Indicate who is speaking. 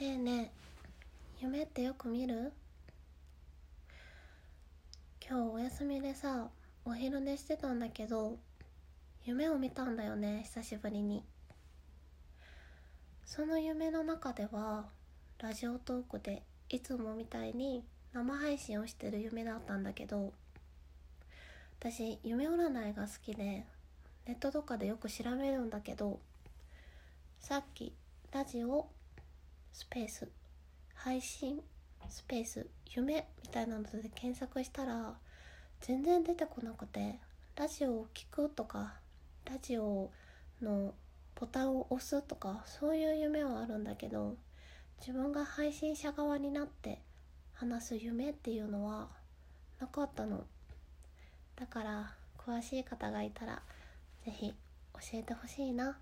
Speaker 1: ねえねえ夢ってよく見る？今日お休みでさお昼寝してたんだけど夢を見たんだよね久しぶりに。その夢の中ではラジオトークでいつもみたいに生配信をしてる夢だったんだけど私夢占いが好きでネットとかでよく調べるんだけどさっきラジオスペース配信スペース夢みたいなので検索したら全然出てこなくてラジオを聞くとかラジオのボタンを押すとかそういう夢はあるんだけど自分が配信者側になって話す夢っていうのはなかったのだから詳しい方がいたら是非教えてほしいな。